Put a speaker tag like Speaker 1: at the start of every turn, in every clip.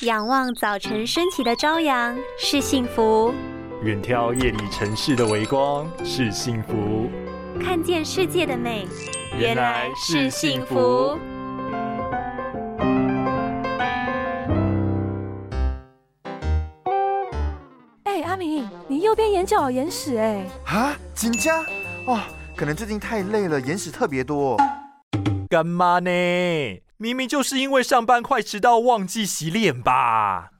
Speaker 1: 仰望早晨升起的朝阳是幸福，
Speaker 2: 远眺夜里城市的微光是幸福，
Speaker 1: 看见世界的美
Speaker 2: 原来是幸福。
Speaker 3: 哎，阿明，你右边眼角有眼屎哎！
Speaker 4: 啊，紧张哦，可能最近太累了，眼屎特别多。
Speaker 2: 干嘛呢？明明就是因为上班快迟到，忘记洗脸吧。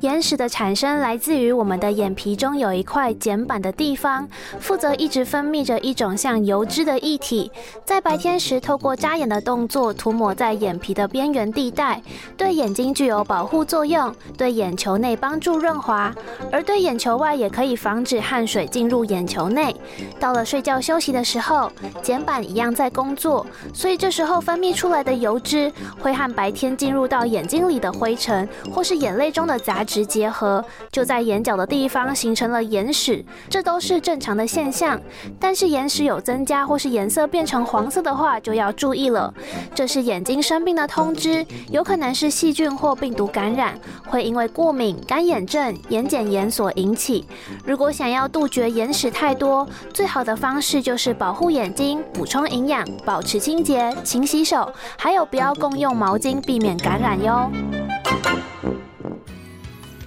Speaker 5: 眼屎的产生来自于我们的眼皮中有一块睑板的地方，负责一直分泌着一种像油脂的液体，在白天时透过眨眼的动作涂抹在眼皮的边缘地带，对眼睛具有保护作用，对眼球内帮助润滑，而对眼球外也可以防止汗水进入眼球内。到了睡觉休息的时候，睑板一样在工作，所以这时候分泌出来的油脂会和白天进入到眼睛里的灰尘或是眼泪中的杂。直结合，就在眼角的地方形成了眼屎，这都是正常的现象。但是眼屎有增加或是颜色变成黄色的话，就要注意了，这是眼睛生病的通知，有可能是细菌或病毒感染，会因为过敏、干眼症、眼睑炎所引起。如果想要杜绝眼屎太多，最好的方式就是保护眼睛、补充营养、保持清洁、勤洗手，还有不要共用毛巾，避免感染哟。